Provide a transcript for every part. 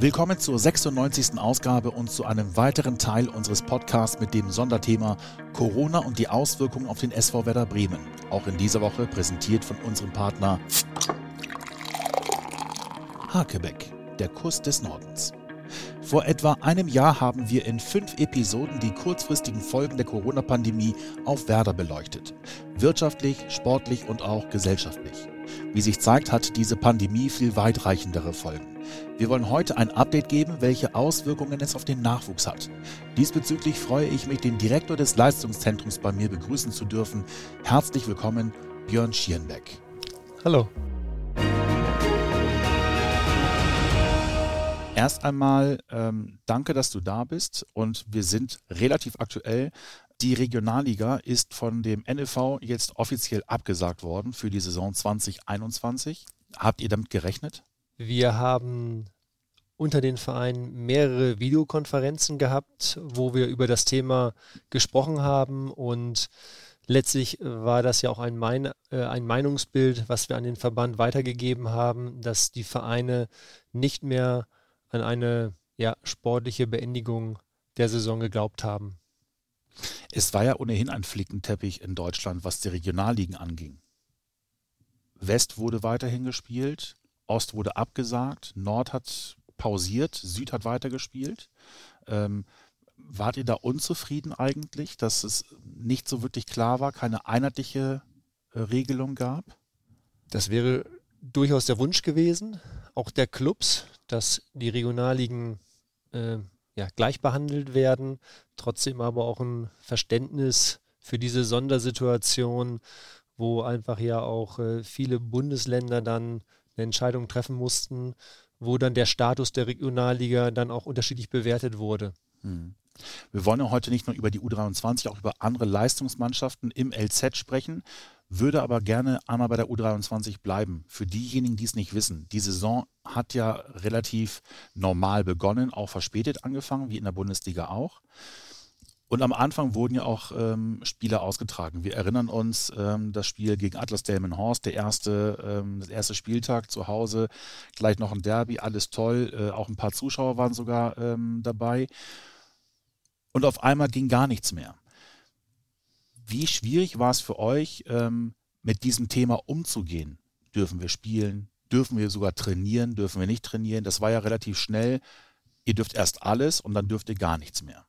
Willkommen zur 96. Ausgabe und zu einem weiteren Teil unseres Podcasts mit dem Sonderthema Corona und die Auswirkungen auf den SV Werder Bremen. Auch in dieser Woche präsentiert von unserem Partner Hakebeck, der Kuss des Nordens. Vor etwa einem Jahr haben wir in fünf Episoden die kurzfristigen Folgen der Corona-Pandemie auf Werder beleuchtet. Wirtschaftlich, sportlich und auch gesellschaftlich. Wie sich zeigt, hat diese Pandemie viel weitreichendere Folgen. Wir wollen heute ein Update geben, welche Auswirkungen es auf den Nachwuchs hat. Diesbezüglich freue ich mich, den Direktor des Leistungszentrums bei mir begrüßen zu dürfen. Herzlich willkommen, Björn Schierenbeck. Hallo. Erst einmal ähm, danke, dass du da bist und wir sind relativ aktuell. Die Regionalliga ist von dem NFV jetzt offiziell abgesagt worden für die Saison 2021. Habt ihr damit gerechnet? Wir haben unter den Vereinen mehrere Videokonferenzen gehabt, wo wir über das Thema gesprochen haben und letztlich war das ja auch ein, mein, äh, ein Meinungsbild, was wir an den Verband weitergegeben haben, dass die Vereine nicht mehr an eine ja, sportliche Beendigung der Saison geglaubt haben. Es war ja ohnehin ein Flickenteppich in Deutschland, was die Regionalligen anging. West wurde weiterhin gespielt, Ost wurde abgesagt, Nord hat pausiert, Süd hat weitergespielt. Ähm, wart ihr da unzufrieden eigentlich, dass es nicht so wirklich klar war, keine einheitliche äh, Regelung gab? Das wäre durchaus der Wunsch gewesen, auch der Clubs, dass die Regionalligen äh, ja, gleich behandelt werden, trotzdem aber auch ein Verständnis für diese Sondersituation, wo einfach ja auch äh, viele Bundesländer dann eine Entscheidung treffen mussten, wo dann der Status der Regionalliga dann auch unterschiedlich bewertet wurde. Hm. Wir wollen ja heute nicht nur über die U23, auch über andere Leistungsmannschaften im LZ sprechen, würde aber gerne einmal bei der U23 bleiben. Für diejenigen, die es nicht wissen, die Saison hat ja relativ normal begonnen, auch verspätet angefangen, wie in der Bundesliga auch. Und am Anfang wurden ja auch ähm, Spiele ausgetragen. Wir erinnern uns ähm, das Spiel gegen Atlas Delmenhorst, der erste, ähm, das erste Spieltag zu Hause, gleich noch ein Derby, alles toll. Äh, auch ein paar Zuschauer waren sogar ähm, dabei. Und auf einmal ging gar nichts mehr. Wie schwierig war es für euch, ähm, mit diesem Thema umzugehen? Dürfen wir spielen? Dürfen wir sogar trainieren? Dürfen wir nicht trainieren? Das war ja relativ schnell. Ihr dürft erst alles und dann dürft ihr gar nichts mehr.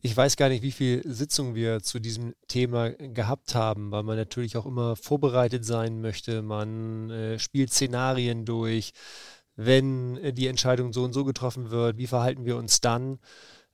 Ich weiß gar nicht, wie viele Sitzungen wir zu diesem Thema gehabt haben, weil man natürlich auch immer vorbereitet sein möchte. Man äh, spielt Szenarien durch. Wenn äh, die Entscheidung so und so getroffen wird, wie verhalten wir uns dann?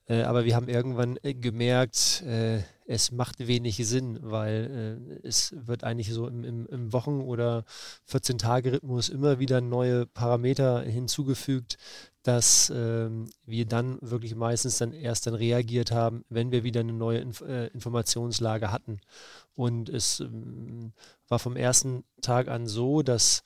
Äh, aber wir haben irgendwann äh, gemerkt, äh, es macht wenig Sinn, weil äh, es wird eigentlich so im, im, im Wochen- oder 14-Tage-Rhythmus immer wieder neue Parameter hinzugefügt, dass ähm, wir dann wirklich meistens dann erst dann reagiert haben, wenn wir wieder eine neue Inf Informationslage hatten. Und es ähm, war vom ersten Tag an so, dass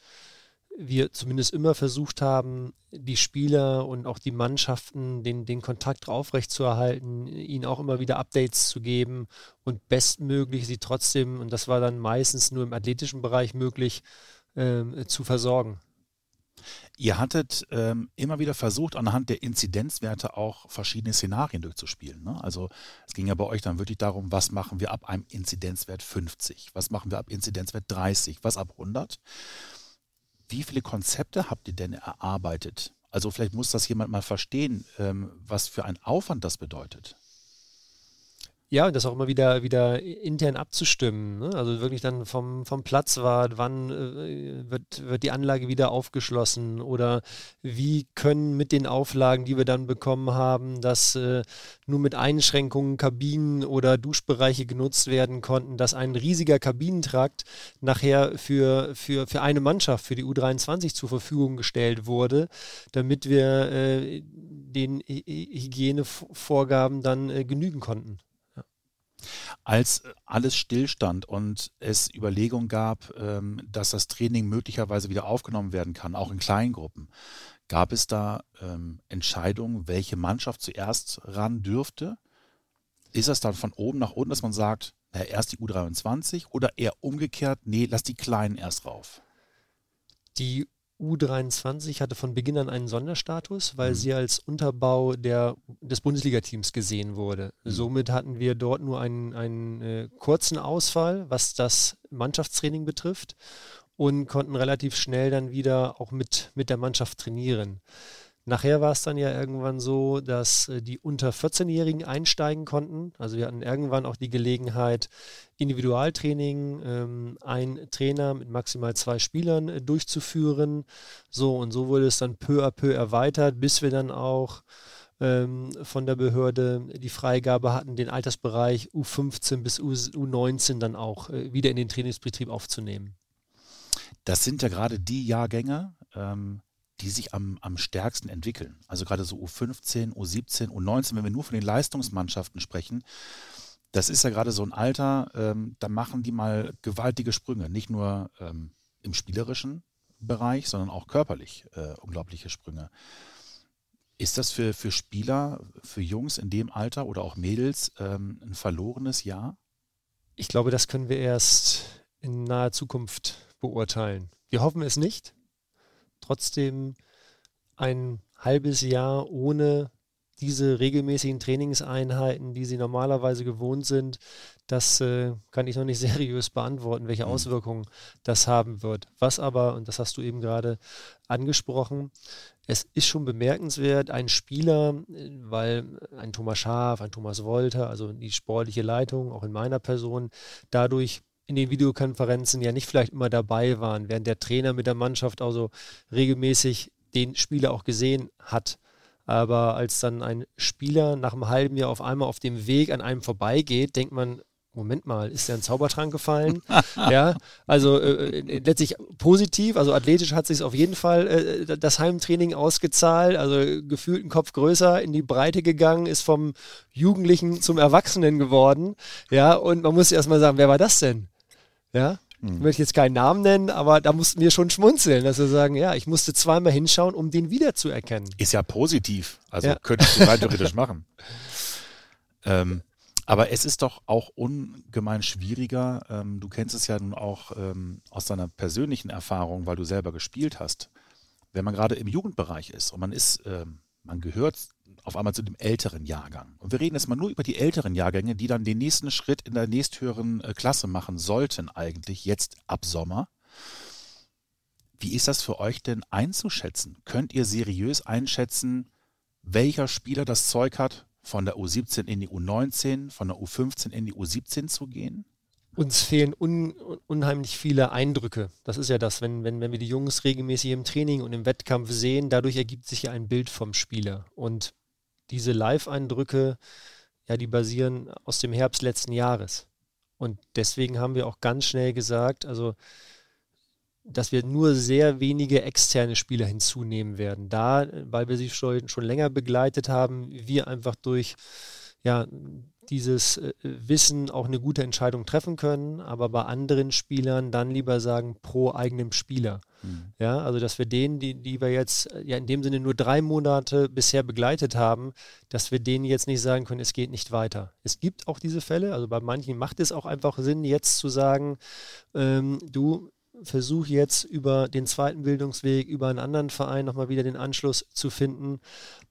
wir zumindest immer versucht haben, die Spieler und auch die Mannschaften den, den Kontakt aufrechtzuerhalten, ihnen auch immer wieder Updates zu geben und bestmöglich sie trotzdem, und das war dann meistens nur im athletischen Bereich möglich, äh, zu versorgen. Ihr hattet ähm, immer wieder versucht, anhand der Inzidenzwerte auch verschiedene Szenarien durchzuspielen. Ne? Also es ging ja bei euch dann wirklich darum, was machen wir ab einem Inzidenzwert 50, was machen wir ab Inzidenzwert 30, was ab 100. Wie viele Konzepte habt ihr denn erarbeitet? Also vielleicht muss das jemand mal verstehen, ähm, was für ein Aufwand das bedeutet. Ja, und das auch immer wieder, wieder intern abzustimmen. Ne? Also wirklich dann vom, vom Platzwart, wann äh, wird, wird die Anlage wieder aufgeschlossen oder wie können mit den Auflagen, die wir dann bekommen haben, dass äh, nur mit Einschränkungen Kabinen oder Duschbereiche genutzt werden konnten, dass ein riesiger Kabinentrakt nachher für, für, für eine Mannschaft, für die U23 zur Verfügung gestellt wurde, damit wir äh, den Hygienevorgaben dann äh, genügen konnten. Als alles stillstand und es Überlegungen gab, ähm, dass das Training möglicherweise wieder aufgenommen werden kann, auch in kleinen Gruppen, gab es da ähm, Entscheidungen, welche Mannschaft zuerst ran dürfte? Ist das dann von oben nach unten, dass man sagt, na, erst die U23 oder eher umgekehrt, nee, lass die Kleinen erst rauf? Die U23 hatte von Beginn an einen Sonderstatus, weil Mhm. sie als Unterbau der, des Bundesliga-Teams gesehen wurde. Mhm. Somit hatten wir dort nur einen, einen äh, kurzen Ausfall, was das Mannschaftstraining betrifft und konnten relativ schnell dann wieder auch mit, mit der Mannschaft trainieren. Nachher war es dann ja irgendwann so, dass äh, die unter 14-Jährigen einsteigen konnten. Also wir hatten irgendwann auch die Gelegenheit, Individualtraining, ähm, ein Trainer mit maximal zwei Spielern äh, durchzuführen. So und so wurde es dann peu à peu erweitert, bis wir dann auch ähm, von der Behörde die Freigabe hatten, den Altersbereich U15 bis U U19 dann auch äh, wieder in den Trainingsbetrieb aufzunehmen. Das sind ja gerade die Jahrgänge, ähm, die sich am, am stärksten entwickeln. Also gerade so U15, U17, U19, wenn wir nur von den Leistungsmannschaften sprechen, das ist ja gerade so ein Alter, ähm, da machen die mal gewaltige Sprünge. Nicht nur ähm, im spielerischen Bereich, sondern auch körperlich äh, unglaubliche Sprünge. Ist das für, für Spieler, für Jungs in dem Alter oder auch Mädels ähm, ein verlorenes Jahr? Ich glaube, das können wir erst in naher Zukunft beurteilen. Wir hoffen es nicht. Trotzdem ein halbes Jahr ohne diese regelmäßigen Trainingseinheiten, die sie normalerweise gewohnt sind, das äh, kann ich noch nicht seriös beantworten, welche Mhm. Auswirkungen das haben wird. Was aber, und das hast du eben gerade angesprochen, es ist schon bemerkenswert, ein Spieler, äh, weil ein Thomas Schaaf, ein Thomas Wolter, also die sportliche Leitung, auch in meiner Person, dadurch in den Videokonferenzen ja nicht vielleicht immer dabei waren, während der Trainer mit der Mannschaft also regelmäßig den Spieler auch gesehen hat. Aber als dann ein Spieler nach einem halben Jahr auf einmal auf dem Weg an einem vorbeigeht, denkt man, Moment mal, ist der ein Zaubertrank gefallen? ja, also äh, äh, letztlich positiv, also athletisch hat sich auf jeden Fall äh, das Heimtraining ausgezahlt, also gefühlt ein Kopf größer in die Breite gegangen, ist vom Jugendlichen zum Erwachsenen geworden. Ja, und man muss erstmal sagen, wer war das denn? Ja, ich möchte jetzt keinen Namen nennen, aber da mussten wir schon schmunzeln, dass wir sagen, ja, ich musste zweimal hinschauen, um den wiederzuerkennen. Ist ja positiv. Also Ja. könntest du rein theoretisch machen. Ähm, aber es ist doch auch ungemein schwieriger. Ähm, du kennst es ja nun auch ähm, aus deiner persönlichen Erfahrung, weil du selber gespielt hast. Wenn man gerade im Jugendbereich ist und man ist, ähm, man gehört auf einmal zu dem älteren Jahrgang. Und wir reden jetzt mal nur über die älteren Jahrgänge, die dann den nächsten Schritt in der nächsthöheren äh, Klasse machen sollten, eigentlich jetzt ab Sommer. Wie ist das für euch denn einzuschätzen? Könnt ihr seriös einschätzen, welcher Spieler das Zeug hat, von der U17 in die U19, von der U15 in die U17 zu gehen? Uns fehlen un, unheimlich viele Eindrücke. Das ist ja das, wenn, wenn, wenn wir die Jungs regelmäßig im Training und im Wettkampf sehen, dadurch ergibt sich ja ein Bild vom Spieler. Und diese Live-Eindrücke, ja, die basieren aus dem Herbst letzten Jahres. Und deswegen haben wir auch ganz schnell gesagt, also dass wir nur sehr wenige externe Spieler hinzunehmen werden. Da, weil wir sie schon, schon länger begleitet haben, wir einfach durch ja, dieses äh, Wissen auch eine gute Entscheidung treffen können, aber bei anderen Spielern dann lieber sagen, pro eigenem Spieler. Hm. Ja, also dass wir denen, die, die wir jetzt äh, ja in dem Sinne nur drei Monate bisher begleitet haben, dass wir denen jetzt nicht sagen können, es geht nicht weiter. Es gibt auch diese Fälle, also bei manchen macht es auch einfach Sinn, jetzt zu sagen, ähm, du versuch jetzt über den zweiten Bildungsweg, über einen anderen Verein nochmal wieder den Anschluss zu finden.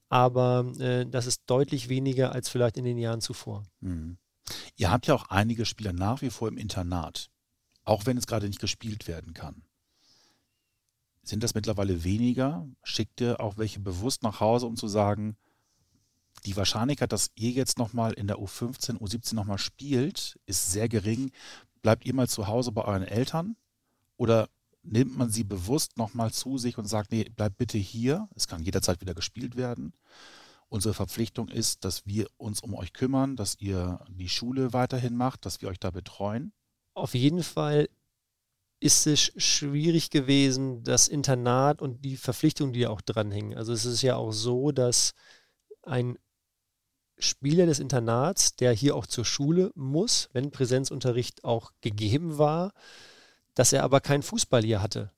Aber äh, das ist deutlich weniger als vielleicht in den Jahren zuvor. Mhm. Ihr habt ja auch einige Spieler nach wie vor im Internat, auch wenn es gerade nicht gespielt werden kann. Sind das mittlerweile weniger? Schickt ihr auch welche bewusst nach Hause, um zu sagen, die Wahrscheinlichkeit, dass ihr jetzt nochmal in der U15, U17 nochmal spielt, ist sehr gering. Bleibt ihr mal zu Hause bei euren Eltern? Oder nimmt man sie bewusst nochmal zu sich und sagt, nee, bleibt bitte hier, es kann jederzeit wieder gespielt werden. Unsere Verpflichtung ist, dass wir uns um euch kümmern, dass ihr die Schule weiterhin macht, dass wir euch da betreuen. Auf jeden Fall ist es schwierig gewesen, das Internat und die Verpflichtungen, die auch dranhängen. Also es ist ja auch so, dass ein Spieler des Internats, der hier auch zur Schule muss, wenn Präsenzunterricht auch gegeben war, dass er aber keinen Fußball hier hatte.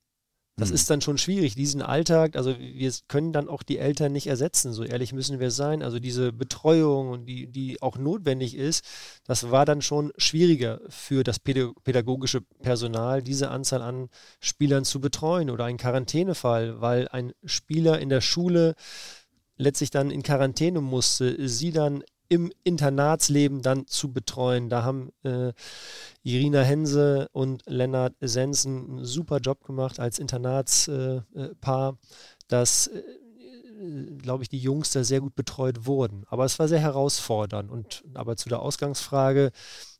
Das mhm. ist dann schon schwierig, diesen Alltag, also wir können dann auch die Eltern nicht ersetzen, so ehrlich müssen wir sein. Also diese Betreuung, die, die auch notwendig ist, das war dann schon schwieriger für das pädagogische Personal, diese Anzahl an Spielern zu betreuen oder einen Quarantänefall, weil ein Spieler in der Schule letztlich dann in Quarantäne musste, sie dann im Internatsleben dann zu betreuen. Da haben äh, Irina Hense und Lennart Sensen einen super Job gemacht als Internatspaar, äh, dass, äh, glaube ich, die Jungs da sehr gut betreut wurden. Aber es war sehr herausfordernd. Und aber zu der Ausgangsfrage,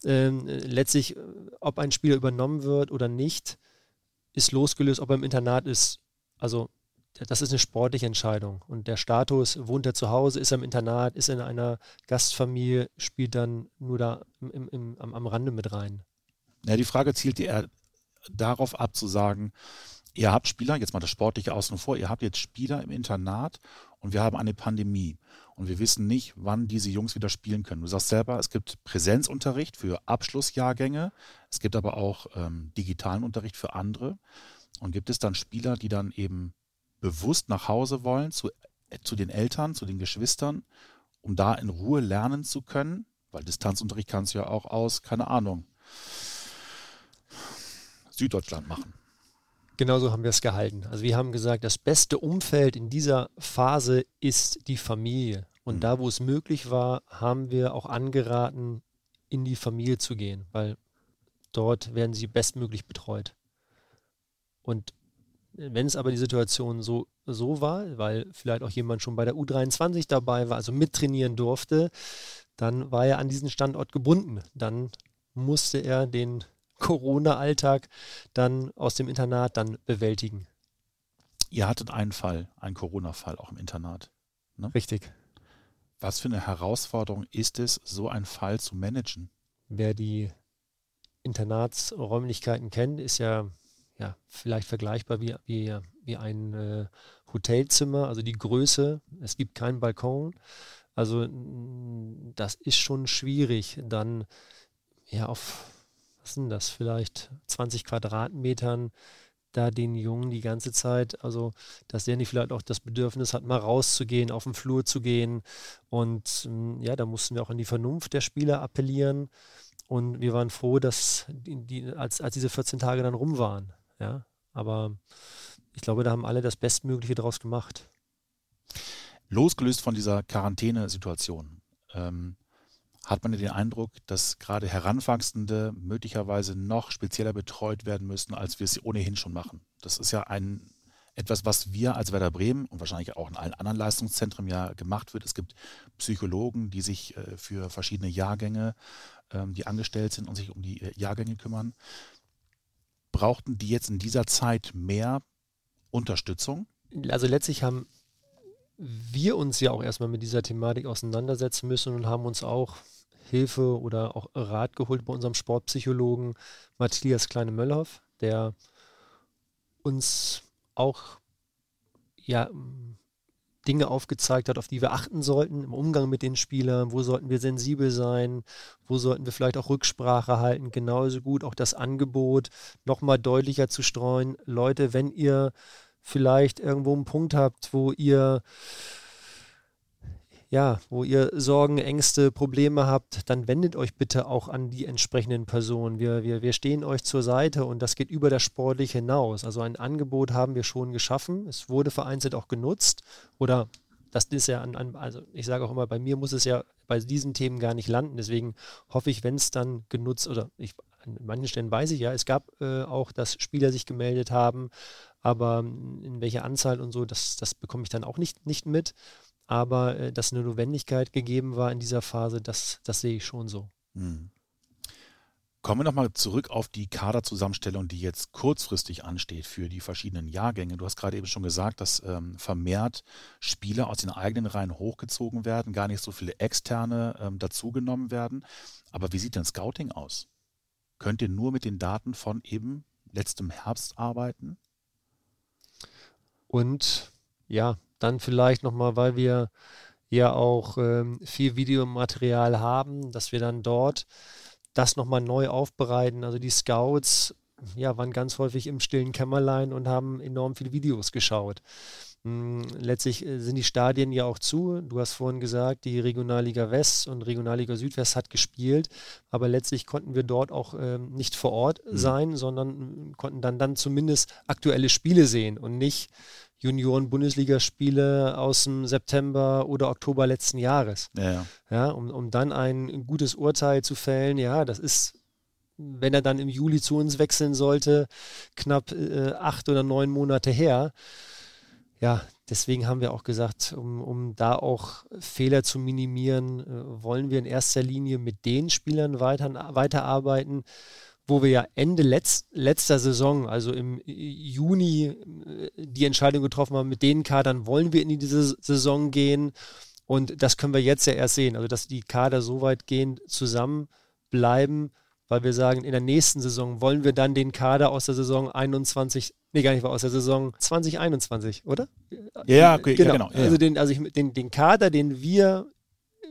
ähm, letztlich, ob ein Spieler übernommen wird oder nicht, ist losgelöst, ob er im Internat ist. Also das ist eine sportliche Entscheidung. Und der Status, wohnt er zu Hause, ist er im Internat, ist er in einer Gastfamilie, spielt dann nur da im, im, am, am Rande mit rein. Ja, die Frage zielt eher darauf ab zu sagen, ihr habt Spieler, jetzt mal das Sportliche außen vor, ihr habt jetzt Spieler im Internat und wir haben eine Pandemie und wir wissen nicht, wann diese Jungs wieder spielen können. Du sagst selber, es gibt Präsenzunterricht für Abschlussjahrgänge, es gibt aber auch ähm, digitalen Unterricht für andere. Und gibt es dann Spieler, die dann eben bewusst nach Hause wollen, zu, äh, zu den Eltern, zu den Geschwistern, um da in Ruhe lernen zu können, weil Distanzunterricht kannst du ja auch aus, keine Ahnung, Süddeutschland machen. Genauso haben wir es gehalten. Also wir haben gesagt, das beste Umfeld in dieser Phase ist die Familie. Und mhm. da, wo es möglich war, haben wir auch angeraten, in die Familie zu gehen, weil dort werden sie bestmöglich betreut. Und wenn es aber die Situation so, so war, weil vielleicht auch jemand schon bei der U23 dabei war, also mittrainieren durfte, dann war er an diesen Standort gebunden. Dann musste er den Corona-Alltag dann aus dem Internat dann bewältigen. Ihr hattet einen Fall, einen Corona-Fall auch im Internat. Ne? Richtig. Was für eine Herausforderung ist es, so einen Fall zu managen? Wer die Internatsräumlichkeiten kennt, ist ja ja, vielleicht vergleichbar wie, wie, wie ein äh, Hotelzimmer, also die Größe. Es gibt keinen Balkon. Also das ist schon schwierig, dann ja auf, was sind das, vielleicht 20 Quadratmetern da den Jungen die ganze Zeit, also dass der nicht vielleicht auch das Bedürfnis hat, mal rauszugehen, auf den Flur zu gehen. Und ja, da mussten wir auch an die Vernunft der Spieler appellieren. Und wir waren froh, dass die, die, als, als diese 14 Tage dann rum waren. Ja, aber ich glaube, da haben alle das Bestmögliche daraus gemacht. Losgelöst von dieser Quarantänesituation, ähm, hat man den Eindruck, dass gerade Heranwachsende möglicherweise noch spezieller betreut werden müssen, als wir es ohnehin schon machen. Das ist ja ein etwas, was wir als Werder Bremen und wahrscheinlich auch in allen anderen Leistungszentren ja gemacht wird. Es gibt Psychologen, die sich äh, für verschiedene Jahrgänge, ähm, die angestellt sind und sich um die äh, Jahrgänge kümmern brauchten die jetzt in dieser Zeit mehr Unterstützung? Also letztlich haben wir uns ja auch erstmal mit dieser Thematik auseinandersetzen müssen und haben uns auch Hilfe oder auch Rat geholt bei unserem Sportpsychologen Matthias Kleine-Möllhoff, der uns auch ja, Dinge aufgezeigt hat, auf die wir achten sollten im Umgang mit den Spielern, wo sollten wir sensibel sein, wo sollten wir vielleicht auch Rücksprache halten, genauso gut auch das Angebot nochmal deutlicher zu streuen. Leute, wenn ihr vielleicht irgendwo einen Punkt habt, wo ihr ja, wo ihr Sorgen, Ängste, Probleme habt, dann wendet euch bitte auch an die entsprechenden Personen. Wir, wir, wir stehen euch zur Seite und das geht über das Sportliche hinaus. Also ein Angebot haben wir schon geschaffen. Es wurde vereinzelt auch genutzt oder das ist ja an, an also ich sage auch immer, bei mir muss es ja bei diesen Themen gar nicht landen. Deswegen hoffe ich, wenn es dann genutzt oder ich, an manchen Stellen weiß ich ja, es gab äh, auch, dass Spieler sich gemeldet haben, aber in welcher Anzahl und so, das, das bekomme ich dann auch nicht, nicht mit aber äh, dass eine Notwendigkeit gegeben war in dieser Phase, das, das sehe ich schon so. Hm. Kommen wir nochmal zurück auf die Kaderzusammenstellung, die jetzt kurzfristig ansteht für die verschiedenen Jahrgänge. Du hast gerade eben schon gesagt, dass ähm, vermehrt Spieler aus den eigenen Reihen hochgezogen werden, gar nicht so viele externe ähm, dazugenommen werden. Aber wie sieht denn Scouting aus? Könnt ihr nur mit den Daten von eben letztem Herbst arbeiten? Und ja, dann vielleicht nochmal, weil wir ja auch ähm, viel Videomaterial haben, dass wir dann dort das nochmal neu aufbereiten. Also die Scouts ja, waren ganz häufig im stillen Kämmerlein und haben enorm viele Videos geschaut. Hm, letztlich äh, sind die Stadien ja auch zu. Du hast vorhin gesagt, die Regionalliga West und Regionalliga Südwest hat gespielt, aber letztlich konnten wir dort auch ähm, nicht vor Ort mhm. sein, sondern hm, konnten dann, dann zumindest aktuelle Spiele sehen und nicht Junioren-Bundesligaspiele aus dem September oder Oktober letzten Jahres. Ja, ja. ja um, um dann ein gutes Urteil zu fällen, ja, das ist wenn er dann im Juli zu uns wechseln sollte, knapp äh, acht oder neun Monate her ja, deswegen haben wir auch gesagt, um, um da auch Fehler zu minimieren, äh, wollen wir in erster Linie mit den Spielern weiter, weiterarbeiten, wo wir ja Ende letz, letzter Saison, also im Juni, äh, die Entscheidung getroffen haben, mit den Kadern wollen wir in diese Saison gehen. Und das können wir jetzt ja erst sehen, also dass die Kader so weitgehend zusammenbleiben, weil wir sagen, in der nächsten Saison wollen wir dann den Kader aus der Saison 21 Nee, gar nicht, war aus der Saison 2021, oder? Ja, okay, genau. Ja, genau. Ja. Also, den, also ich, den, den Kader, den wir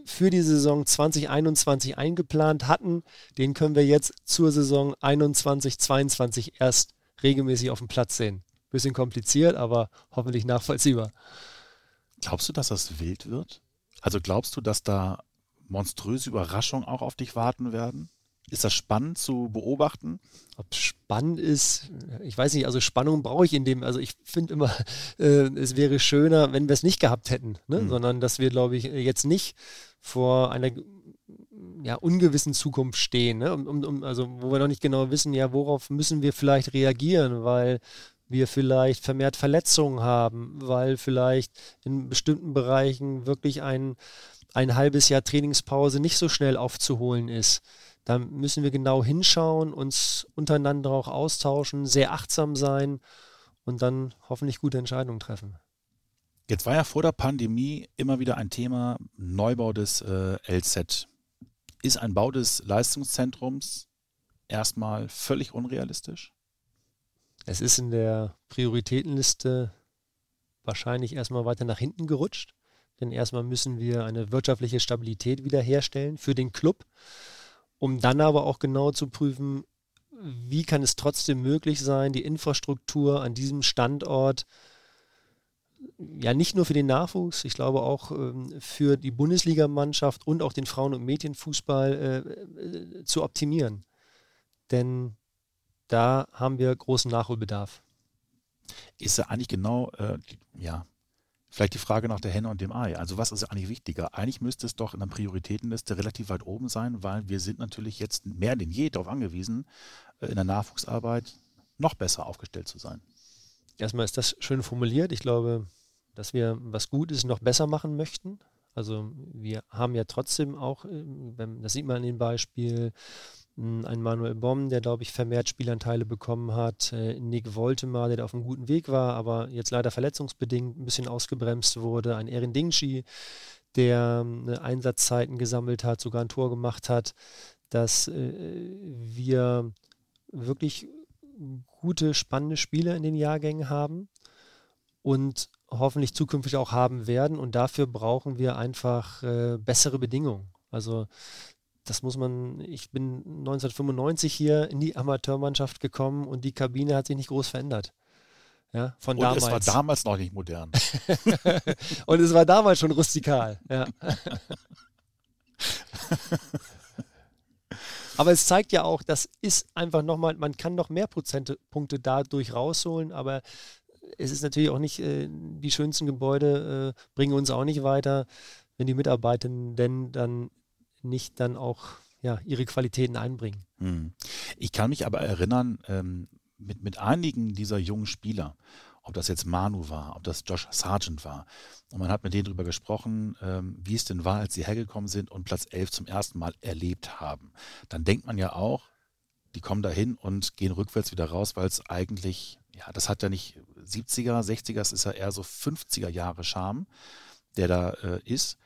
für die Saison 2021 eingeplant hatten, den können wir jetzt zur Saison 21, 22 erst regelmäßig auf dem Platz sehen. Bisschen kompliziert, aber hoffentlich nachvollziehbar. Glaubst du, dass das wild wird? Also glaubst du, dass da monströse Überraschungen auch auf dich warten werden? Ist das spannend zu beobachten? Ob es spannend ist, ich weiß nicht, also Spannung brauche ich in dem, also ich finde immer, äh, es wäre schöner, wenn wir es nicht gehabt hätten, ne? mhm. sondern dass wir, glaube ich, jetzt nicht vor einer ja, ungewissen Zukunft stehen, ne? um, um, also wo wir noch nicht genau wissen, ja, worauf müssen wir vielleicht reagieren, weil wir vielleicht vermehrt Verletzungen haben, weil vielleicht in bestimmten Bereichen wirklich ein, ein halbes Jahr Trainingspause nicht so schnell aufzuholen ist. Da müssen wir genau hinschauen, uns untereinander auch austauschen, sehr achtsam sein und dann hoffentlich gute Entscheidungen treffen. Jetzt war ja vor der Pandemie immer wieder ein Thema Neubau des äh, LZ. Ist ein Bau des Leistungszentrums erstmal völlig unrealistisch? Es ist in der Prioritätenliste wahrscheinlich erstmal weiter nach hinten gerutscht. Denn erstmal müssen wir eine wirtschaftliche Stabilität wiederherstellen für den Club um dann aber auch genau zu prüfen, wie kann es trotzdem möglich sein, die Infrastruktur an diesem Standort ja nicht nur für den Nachwuchs, ich glaube auch ähm, für die Bundesligamannschaft und auch den Frauen- und Mädchenfußball äh, äh, zu optimieren. Denn da haben wir großen Nachholbedarf. Ist ja eigentlich genau, äh, ja, Vielleicht die Frage nach der Henne und dem Ei. Also was ist eigentlich wichtiger? Eigentlich müsste es doch in der Prioritätenliste relativ weit oben sein, weil wir sind natürlich jetzt mehr denn je darauf angewiesen, äh, in der Nachwuchsarbeit noch besser aufgestellt zu sein. Erstmal ist das schön formuliert. Ich glaube, dass wir was Gutes noch besser machen möchten. Also wir haben ja trotzdem auch, äh, das sieht man in dem Beispiel, ein Manuel Bomm, der, glaube ich, vermehrt Spielanteile bekommen hat. Äh, Nick Woltemar, der da auf einem guten Weg war, aber jetzt leider verletzungsbedingt ein bisschen ausgebremst wurde. Ein Erin Dingshi, der äh, Einsatzzeiten gesammelt hat, sogar ein Tor gemacht hat, dass äh, wir wirklich gute, spannende Spiele in den Jahrgängen haben und hoffentlich zukünftig auch haben werden. Und dafür brauchen wir einfach bessere Bedingungen. Also das muss man, ich bin 1995 hier in die Amateurmannschaft gekommen und die Kabine hat sich nicht groß verändert. Ja, von und damals. es war damals noch nicht modern. und es war damals schon rustikal. Ja. aber es zeigt ja auch, das ist einfach nochmal, man kann noch mehr Prozentpunkte dadurch rausholen, aber es ist natürlich auch nicht, äh, die schönsten Gebäude äh, bringen uns auch nicht weiter, wenn die Mitarbeitenden dann nicht dann auch ja, ihre Qualitäten einbringen. Hm. Ich kann mich aber erinnern, ähm, mit, mit einigen dieser jungen Spieler, ob das jetzt Manu war, ob das Josh Sargent war, und man hat mit denen darüber gesprochen, ähm, wie es denn war, als sie hergekommen sind und Platz 11 zum ersten Mal erlebt haben. Dann denkt man ja auch, die kommen dahin und gehen rückwärts wieder raus, weil es eigentlich, ja, das hat ja nicht 70er, 60er, es ist ja eher so 50er Jahre Charme, der da äh, ist.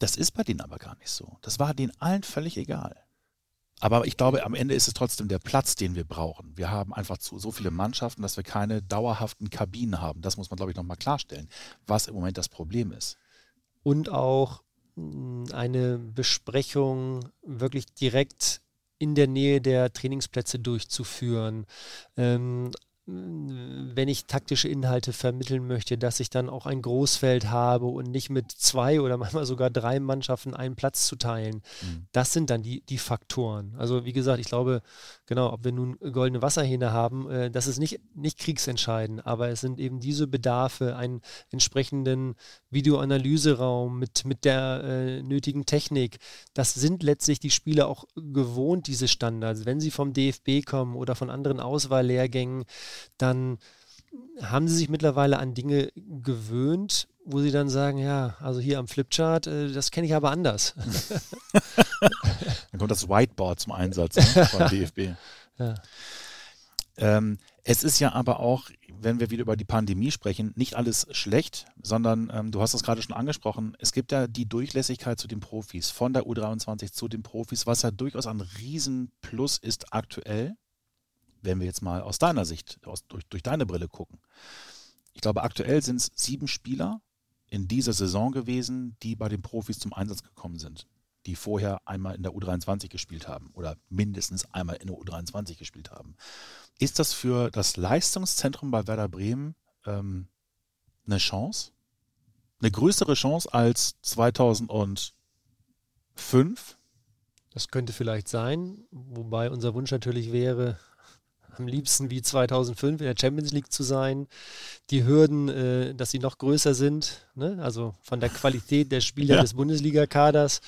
Das ist bei denen aber gar nicht so. Das war denen allen völlig egal. Aber ich glaube, am Ende ist es trotzdem der Platz, den wir brauchen. Wir haben einfach zu, so viele Mannschaften, dass wir keine dauerhaften Kabinen haben. Das muss man, glaube ich, nochmal klarstellen, was im Moment das Problem ist. Und auch hm, eine Besprechung wirklich direkt in der Nähe der Trainingsplätze durchzuführen. Ähm, wenn ich taktische Inhalte vermitteln möchte, dass ich dann auch ein Großfeld habe und nicht mit zwei oder manchmal sogar drei Mannschaften einen Platz zu teilen. Mhm. Das sind dann die, die Faktoren. Also wie gesagt, ich glaube, genau, ob wir nun goldene Wasserhähne haben, äh, das ist nicht, nicht kriegsentscheidend, aber es sind eben diese Bedarfe, einen entsprechenden Videoanalyseraum mit, mit der äh, nötigen Technik. Das sind letztlich die Spieler auch gewohnt, diese Standards. Wenn sie vom DFB kommen oder von anderen Auswahllehrgängen, dann haben sie sich mittlerweile an Dinge gewöhnt, wo sie dann sagen, ja, also hier am Flipchart, äh, das kenne ich aber anders. dann kommt das Whiteboard zum Einsatz ne, vom DFB. Ja. Ähm, es ist ja aber auch, wenn wir wieder über die Pandemie sprechen, nicht alles schlecht, sondern ähm, du hast es gerade schon angesprochen, es gibt ja die Durchlässigkeit zu den Profis, von der U23 zu den Profis, was ja durchaus ein Riesenplus ist aktuell wenn wir jetzt mal aus deiner Sicht, aus, durch, durch deine Brille gucken. Ich glaube, aktuell sind es sieben Spieler in dieser Saison gewesen, die bei den Profis zum Einsatz gekommen sind, die vorher einmal in der U23 gespielt haben oder mindestens einmal in der U23 gespielt haben. Ist das für das Leistungszentrum bei Werder Bremen ähm, eine Chance? Eine größere Chance als 2005? Das könnte vielleicht sein, wobei unser Wunsch natürlich wäre, am liebsten wie 2005 in der Champions League zu sein. Die Hürden, äh, dass sie noch größer sind, ne? also von der Qualität der Spieler ja. des Bundesliga-Kaders.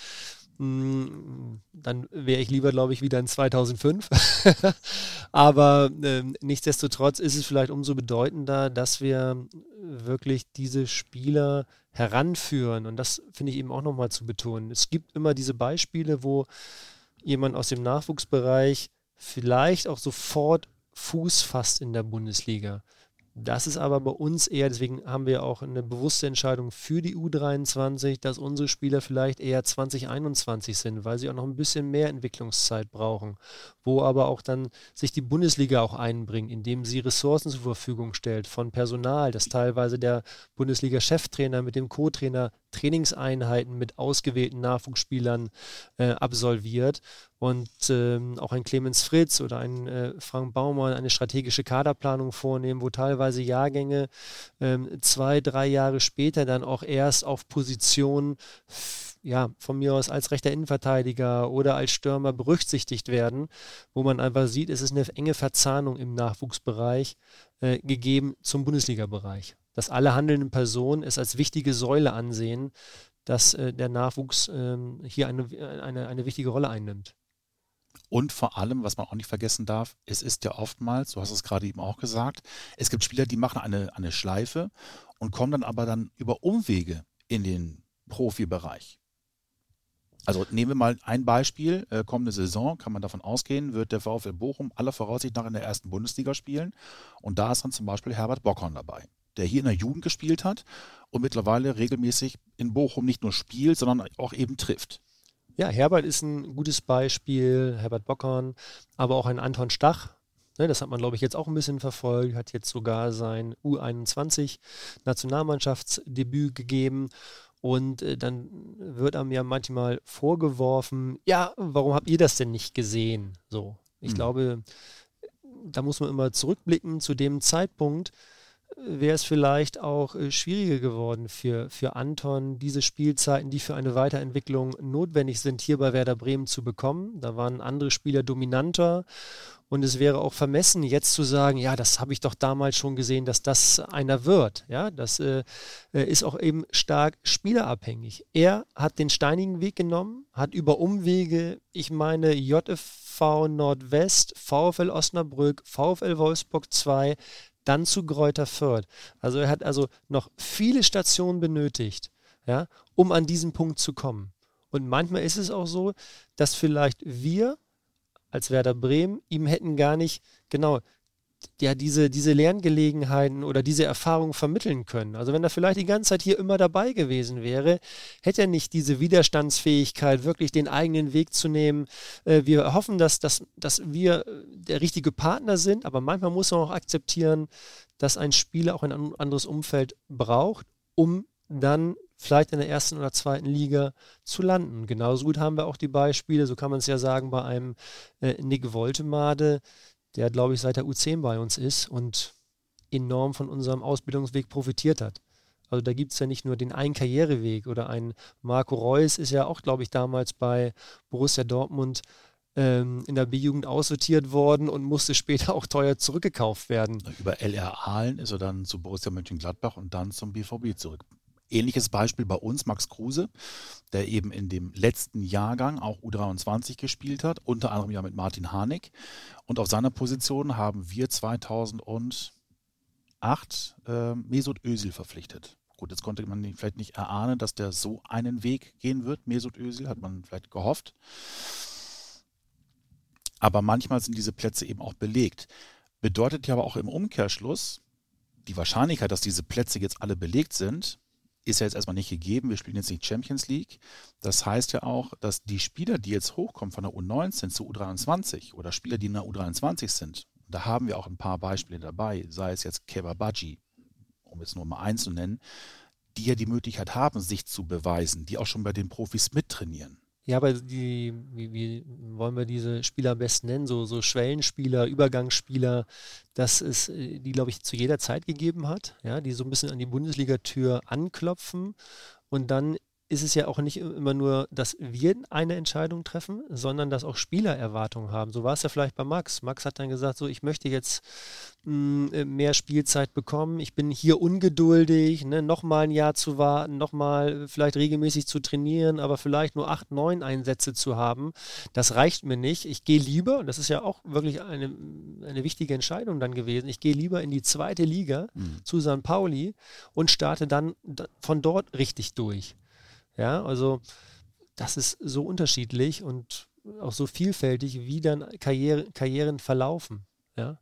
Mm, dann wäre ich lieber, glaube ich, wieder in 2005. Aber äh, nichtsdestotrotz ist es vielleicht umso bedeutender, dass wir wirklich diese Spieler heranführen. Und das finde ich eben auch nochmal zu betonen. Es gibt immer diese Beispiele, wo jemand aus dem Nachwuchsbereich vielleicht auch sofort Fuß fasst in der Bundesliga. Das ist aber bei uns eher, deswegen haben wir auch eine bewusste Entscheidung für die U23, dass unsere Spieler vielleicht eher 2021 sind, weil sie auch noch ein bisschen mehr Entwicklungszeit brauchen, wo aber auch dann sich die Bundesliga auch einbringt, indem sie Ressourcen zur Verfügung stellt von Personal, dass teilweise der Bundesliga-Cheftrainer mit dem Co-Trainer Trainingseinheiten mit ausgewählten Nachwuchsspielern äh, absolviert und ähm, auch ein Clemens Fritz oder ein äh, Frank Baumann eine strategische Kaderplanung vornehmen, wo teilweise Jahrgänge ähm, zwei, drei Jahre später dann auch erst auf Position ja, von mir aus als rechter Innenverteidiger oder als Stürmer berücksichtigt werden, wo man einfach sieht, es ist eine enge Verzahnung im Nachwuchsbereich äh, gegeben zum Bundesliga-Bereich dass alle handelnden Personen es als wichtige Säule ansehen, dass äh, der Nachwuchs äh, hier eine, eine, eine wichtige Rolle einnimmt. Und vor allem, was man auch nicht vergessen darf, es ist ja oftmals, du hast es gerade eben auch gesagt, es gibt Spieler, die machen eine, eine Schleife und kommen dann aber dann über Umwege in den Profibereich. Also nehmen wir mal ein Beispiel. Äh, kommende Saison kann man davon ausgehen, wird der VfL Bochum aller Voraussicht nach in der ersten Bundesliga spielen. Und da ist dann zum Beispiel Herbert Bockhorn dabei der hier in der Jugend gespielt hat und mittlerweile regelmäßig in Bochum nicht nur spielt, sondern auch eben trifft. Ja, Herbert ist ein gutes Beispiel, Herbert Bockhorn, aber auch ein Anton Stach. Ne, das hat man, glaube ich, jetzt auch ein bisschen verfolgt, hat jetzt sogar sein U21-Nationalmannschaftsdebüt gegeben. Und äh, dann wird einem ja manchmal vorgeworfen, ja, warum habt ihr das denn nicht gesehen? So, ich hm. glaube, da muss man immer zurückblicken zu dem Zeitpunkt, wäre es vielleicht auch äh, schwieriger geworden für, für Anton, diese Spielzeiten, die für eine Weiterentwicklung notwendig sind, hier bei Werder Bremen zu bekommen. Da waren andere Spieler dominanter und es wäre auch vermessen, jetzt zu sagen, ja, das habe ich doch damals schon gesehen, dass das einer wird. Ja, das äh, äh ist auch eben stark spielerabhängig. Er hat den steinigen Weg genommen, hat über Umwege, ich meine, JFV Nordwest, VfL Osnabrück, VfL Wolfsburg 2, dann zu Gräuter Fürth. Also er hat also noch viele Stationen benötigt, ja, um an diesen Punkt zu kommen. Und manchmal ist es auch so, dass vielleicht wir als Werder Bremen ihm hätten gar nicht genau ja, diese, diese Lerngelegenheiten oder diese Erfahrungen vermitteln können. Also wenn er vielleicht die ganze Zeit hier immer dabei gewesen wäre, hätte er nicht diese Widerstandsfähigkeit, wirklich den eigenen Weg zu nehmen. Äh, wir hoffen, dass, dass, dass wir der richtige Partner sind, aber manchmal muss man auch akzeptieren, dass ein Spieler auch ein anderes Umfeld braucht, um dann vielleicht in der ersten oder zweiten Liga zu landen. Genauso gut haben wir auch die Beispiele, so kann man es ja sagen, bei einem äh, Nick Woltemade, der, glaube ich, seit der U10 bei uns ist und enorm von unserem Ausbildungsweg profitiert hat. Also da gibt es ja nicht nur den einen Karriereweg oder ein Marco Reus ist ja auch, glaube ich, damals bei Borussia Dortmund ähm, in der B-Jugend aussortiert worden und musste später auch teuer zurückgekauft werden. Über LR Aalen ist er dann zu Borussia Mönchengladbach und dann zum BVB zurück. Ähnliches Beispiel bei uns, Max Kruse, der eben in dem letzten Jahrgang auch U23 gespielt hat, unter anderem ja mit Martin Harnik. Und auf seiner Position haben wir 2008 äh, Mesut Özil verpflichtet. Gut, jetzt konnte man vielleicht nicht erahnen, dass der so einen Weg gehen wird. Mesut Özil hat man vielleicht gehofft. Aber manchmal sind diese Plätze eben auch belegt. Bedeutet ja aber auch im Umkehrschluss, die Wahrscheinlichkeit, dass diese Plätze jetzt alle belegt sind, ist ja jetzt erstmal nicht gegeben. Wir spielen jetzt nicht Champions League. Das heißt ja auch, dass die Spieler, die jetzt hochkommen von der U19 zu U23 oder Spieler, die in der U23 sind, da haben wir auch ein paar Beispiele dabei, sei es jetzt Keba Baji, um jetzt nur mal eins zu nennen, die ja die Möglichkeit haben, sich zu beweisen, die auch schon bei den Profis mittrainieren. Ja, aber die, wie, wie, wollen wir diese Spieler am besten nennen? So, so Schwellenspieler, Übergangsspieler, dass es äh, die, glaube ich, zu jeder Zeit gegeben hat, ja, die so ein bisschen an die Bundesligatür anklopfen und dann ist es ja auch nicht immer nur, dass wir eine Entscheidung treffen, sondern dass auch Spieler Erwartungen haben. So war es ja vielleicht bei Max. Max hat dann gesagt, so ich möchte jetzt mh, mm, äh, mehr Spielzeit bekommen. Ich bin hier ungeduldig, ne, nochmal ein Jahr zu warten, nochmal vielleicht regelmäßig zu trainieren, aber vielleicht nur acht, neun Einsätze zu haben. Das reicht mir nicht. Ich gehe lieber, und das ist ja auch wirklich eine, eine wichtige Entscheidung dann gewesen, ich gehe lieber in die zweite Liga mhm. zu St. Pauli und starte dann von dort richtig durch. Ja, also das ist so unterschiedlich und auch so vielfältig, wie dann Karriere, Karrieren verlaufen. Ja.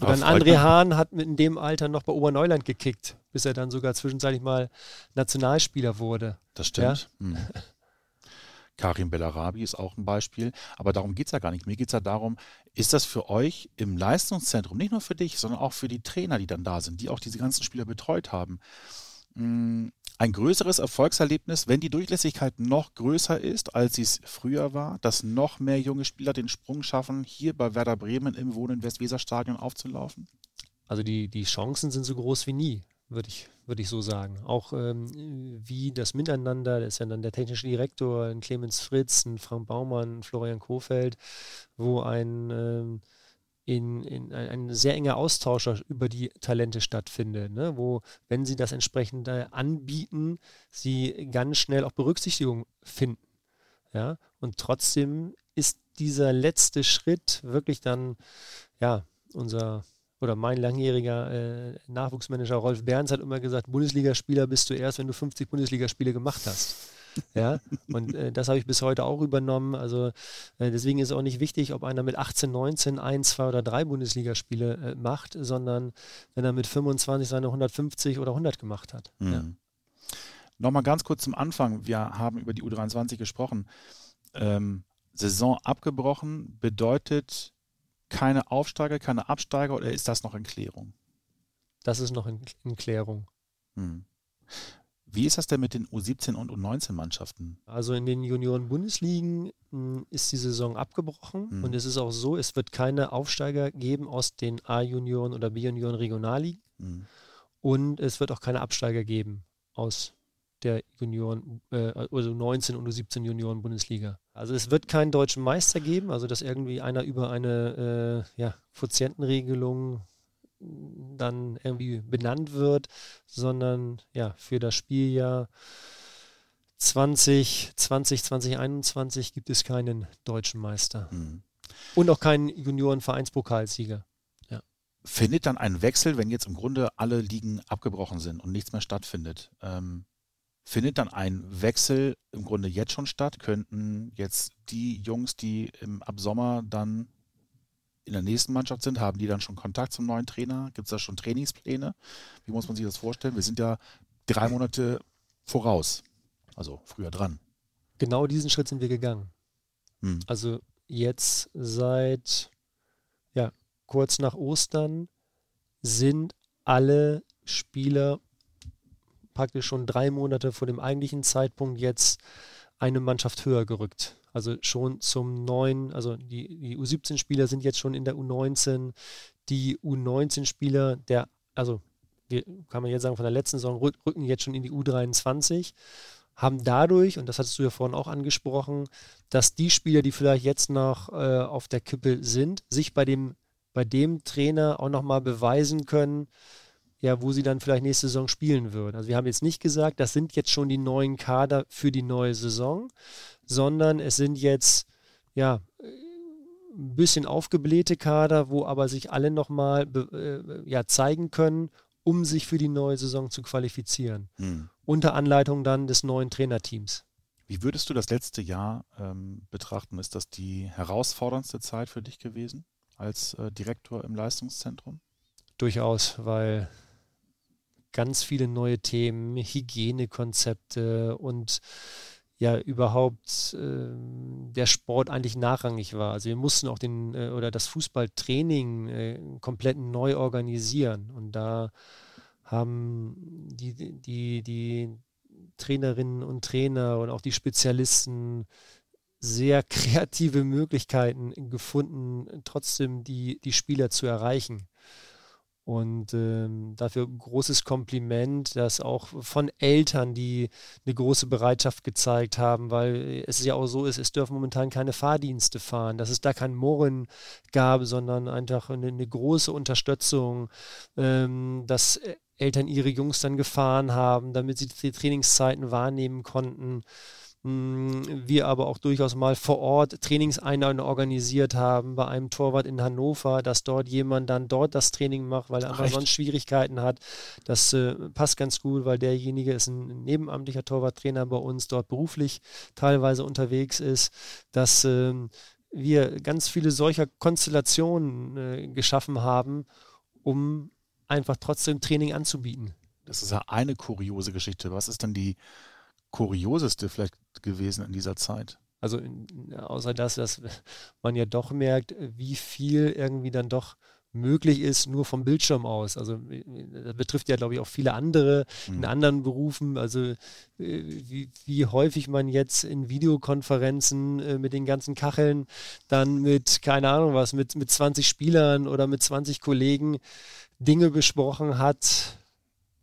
Und dann André Hahn hat in dem Alter noch bei Oberneuland gekickt, bis er dann sogar zwischenzeitlich mal Nationalspieler wurde. Das stimmt. Ja? Hm. Karim Bellarabi ist auch ein Beispiel. Aber darum geht es ja gar nicht. Mir geht es ja darum, ist das für euch im Leistungszentrum, nicht nur für dich, sondern auch für die Trainer, die dann da sind, die auch diese ganzen Spieler betreut haben, hm, ein größeres Erfolgserlebnis, wenn die Durchlässigkeit noch größer ist, als sie es früher war, dass noch mehr junge Spieler den Sprung schaffen, hier bei Werder Bremen im Wohnen Westweserstadion aufzulaufen? Also die, die Chancen sind so groß wie nie, würde ich, würd ich so sagen. Auch ähm, wie das Miteinander, das ist ja dann der technische Direktor, ein Clemens Fritz, ein Frank Baumann, ein Florian Kofeld, wo ein ähm, in, in ein, sehr enger Austausch über die Talente stattfindet, ne? wo, wenn sie das entsprechend anbieten, sie ganz schnell auch Berücksichtigung finden. Ja? Und trotzdem ist dieser letzte Schritt wirklich dann, ja, unser oder mein langjähriger äh, Nachwuchsmanager Rolf Berns hat immer gesagt, Bundesligaspieler bist du erst, wenn du 50 Bundesligaspiele gemacht hast. Ja, und äh, das habe ich bis heute auch übernommen. Also äh, deswegen ist es auch nicht wichtig, ob einer mit 18, 19 ein, zwei oder drei Bundesligaspiele äh, macht, sondern wenn er mit 25 seine 150 oder 100 gemacht hat. Mhm. Ja. Nochmal ganz kurz zum Anfang. Wir haben über die U23 gesprochen. Ähm, Saison abgebrochen bedeutet keine Aufsteiger, keine Absteiger oder ist das noch in Klärung? Das ist noch in, in Klärung. Hm. Wie ist das denn mit den U17 und U19-Mannschaften? Also in den Junioren-Bundesligen hm, ist die Saison abgebrochen mhm. und es ist auch so, es wird keine Aufsteiger geben aus den A-Junioren oder B-Junioren Regionalligen mhm. und es wird auch keine Absteiger geben aus der Junioren, äh, also 19 und U17 Junioren Bundesliga. Also es wird keinen deutschen Meister geben, also dass irgendwie einer über eine äh, ja, Quotientenregelung dann irgendwie benannt wird, sondern ja, für das Spieljahr 2020, 2021 gibt es keinen deutschen Meister. Mhm. Und auch keinen Juniorenvereinspokalsieger. Ja. Findet dann ein Wechsel, wenn jetzt im Grunde alle Ligen abgebrochen sind und nichts mehr stattfindet? Ähm, findet dann ein Wechsel im Grunde jetzt schon statt? Könnten jetzt die Jungs, die im, ab Sommer dann in der nächsten Mannschaft sind, haben die dann schon Kontakt zum neuen Trainer? Gibt es da schon Trainingspläne? Wie muss man sich das vorstellen? Wir sind ja drei Monate voraus, also früher dran. Genau diesen Schritt sind wir gegangen. Hm. Also jetzt seit ja, kurz nach Ostern sind alle Spieler praktisch schon drei Monate vor dem eigentlichen Zeitpunkt jetzt eine Mannschaft höher gerückt. Also schon zum neuen, also die, die U17-Spieler sind jetzt schon in der U19, die U19-Spieler der, also kann man jetzt sagen, von der letzten Saison rücken jetzt schon in die U23 haben dadurch, und das hattest du ja vorhin auch angesprochen, dass die Spieler, die vielleicht jetzt noch äh, auf der Kippe sind, sich bei dem, bei dem Trainer auch nochmal beweisen können, ja, wo sie dann vielleicht nächste Saison spielen würden. Also wir haben jetzt nicht gesagt, das sind jetzt schon die neuen Kader für die neue Saison, sondern es sind jetzt, ja, ein bisschen aufgeblähte Kader, wo aber sich alle nochmal äh, ja, zeigen können, um sich für die neue Saison zu qualifizieren. Hm unter Anleitung dann des neuen Trainerteams. Wie würdest du das letzte Jahr ähm, betrachten? Ist das die herausforderndste Zeit für dich gewesen als äh, Direktor im Leistungszentrum? Durchaus, weil ganz viele neue Themen, Hygienekonzepte und ja überhaupt äh, der Sport eigentlich nachrangig war. Also wir mussten auch den äh, oder das Fußballtraining äh, komplett neu organisieren und da haben die, die, die Trainerinnen und Trainer und auch die Spezialisten sehr kreative Möglichkeiten gefunden, trotzdem die, die Spieler zu erreichen. Und ähm, dafür großes Kompliment, dass auch von Eltern, die eine große Bereitschaft gezeigt haben, weil es ja auch so ist, es dürfen momentan keine Fahrdienste fahren, dass es da kein Murren gab, sondern einfach eine, eine große Unterstützung, ähm, dass Eltern ihre Jungs dann gefahren haben, damit sie die Trainingszeiten wahrnehmen konnten. Hm, wir aber auch durchaus mal vor Ort Trainingseinheiten organisiert haben bei einem Torwart in Hannover, dass dort jemand dann dort das Training macht, weil er einfach sonst Schwierigkeiten hat. Das äh, passt ganz gut, weil derjenige ist ein nebenamtlicher Torwarttrainer bei uns, dort beruflich teilweise unterwegs ist, dass äh, wir ganz viele solcher Konstellationen äh, geschaffen haben, um einfach trotzdem Training anzubieten. Das ist ja eine kuriose Geschichte. Was ist denn die kurioseste vielleicht gewesen in dieser Zeit? Also außer das, dass man ja doch merkt, wie viel irgendwie dann doch möglich ist, nur vom Bildschirm aus. Also das betrifft ja, glaube ich, auch viele andere mhm. in anderen Berufen. Also äh, wie, wie, häufig man jetzt in Videokonferenzen äh, mit den ganzen Kacheln dann mit, keine Ahnung was, mit, mit 20 Spielern oder mit 20 Kollegen Dinge besprochen hat,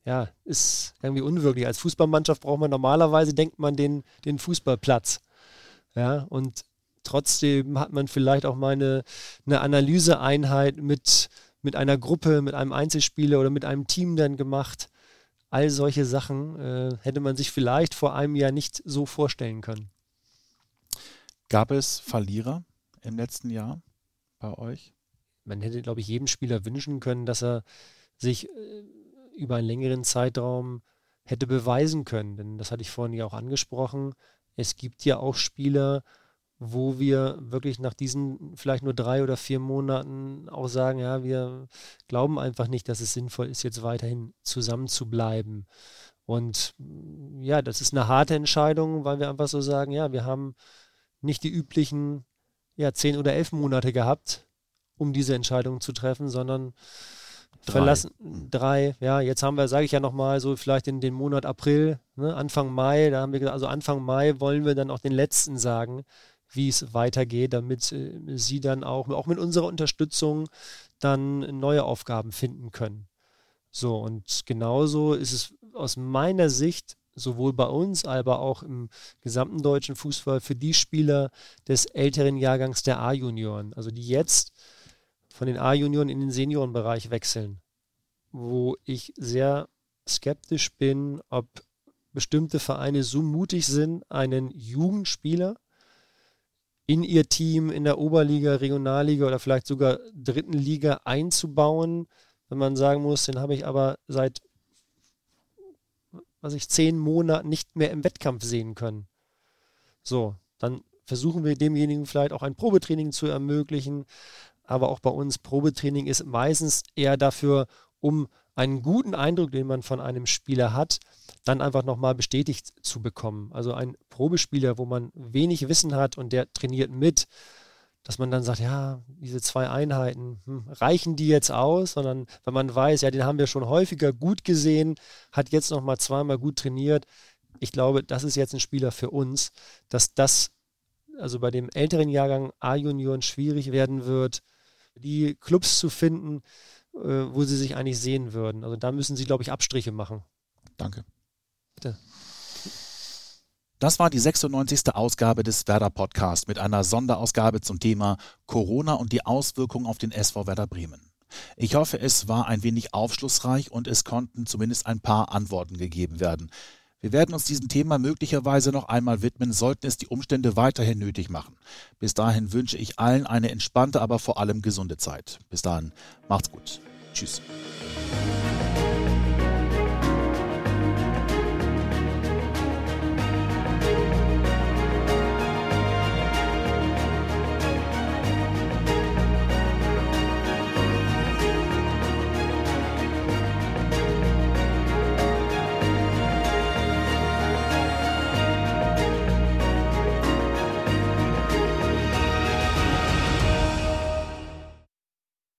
ja, ist irgendwie unwirklich. Als Fußballmannschaft braucht man normalerweise, denkt man, den, den Fußballplatz. Ja, und trotzdem hat man vielleicht auch mal eine, eine Analyseeinheit mit, mit einer Gruppe, mit einem Einzelspieler oder mit einem Team dann gemacht. All solche Sachen äh, hätte man sich vielleicht vor einem Jahr nicht so vorstellen können. Gab es Verlierer im letzten Jahr bei euch? man hätte, glaube ich, jedem Spieler wünschen können, dass er sich äh, über einen längeren Zeitraum hätte beweisen können. Denn das hatte ich vorhin ja auch angesprochen. Es gibt ja auch Spieler, wo wir wirklich nach diesen vielleicht nur drei oder vier Monaten auch sagen, ja, wir glauben einfach nicht, dass es sinnvoll ist, jetzt weiterhin zusammen zu bleiben. Und ja, das ist eine harte Entscheidung, weil wir einfach so sagen, ja, wir haben nicht die üblichen ja, zehn oder elf Monate gehabt, um diese Entscheidung zu treffen, sondern drei. verlassen drei. Ja, jetzt haben wir, sage ich ja nochmal, so vielleicht in den Monat April, ne, Anfang Mai, da haben wir gesagt, also Anfang Mai wollen wir dann auch den letzten sagen, wie es weitergeht, damit äh, sie dann auch, auch mit unserer Unterstützung dann neue Aufgaben finden können. So, und genauso ist es aus meiner Sicht sowohl bei uns, aber auch im gesamten deutschen Fußball für die Spieler des älteren Jahrgangs der A-Junioren, also die jetzt von den A-Junioren in den Seniorenbereich wechseln, wo ich sehr skeptisch bin, ob bestimmte Vereine so mutig sind, einen Jugendspieler in ihr Team in der Oberliga, Regionalliga oder vielleicht sogar dritten Liga einzubauen, wenn man sagen muss, den habe ich aber seit was ich zehn Monaten nicht mehr im Wettkampf sehen können. So, dann versuchen wir demjenigen vielleicht auch ein Probetraining zu ermöglichen, aber auch bei uns Probetraining ist meistens eher dafür, um einen guten Eindruck, den man von einem Spieler hat, dann einfach nochmal bestätigt zu bekommen. Also ein Probespieler, wo man wenig Wissen hat und der trainiert mit, dass man dann sagt, ja, diese zwei Einheiten, hm, reichen die jetzt aus? Sondern wenn man weiß, ja, den haben wir schon häufiger gut gesehen, hat jetzt noch mal zweimal gut trainiert. Ich glaube, das ist jetzt ein Spieler für uns, dass das also bei dem älteren Jahrgang A-Junioren schwierig werden wird, die Clubs zu finden, äh, wo sie sich eigentlich sehen würden. Also da müssen sie, glaube ich, Abstriche machen. Danke. Bitte. Das war die 96. Ausgabe des Werder Podcast mit einer Sonderausgabe zum Thema Corona und die Auswirkungen auf den SV Werder Bremen. Ich hoffe, es war ein wenig aufschlussreich und es konnten zumindest ein paar Antworten gegeben werden. Wir werden uns diesem Thema möglicherweise noch einmal widmen, sollten es die Umstände weiterhin nötig machen. Bis dahin wünsche ich allen eine entspannte, aber vor allem gesunde Zeit. Bis dahin, macht's gut. Tschüss.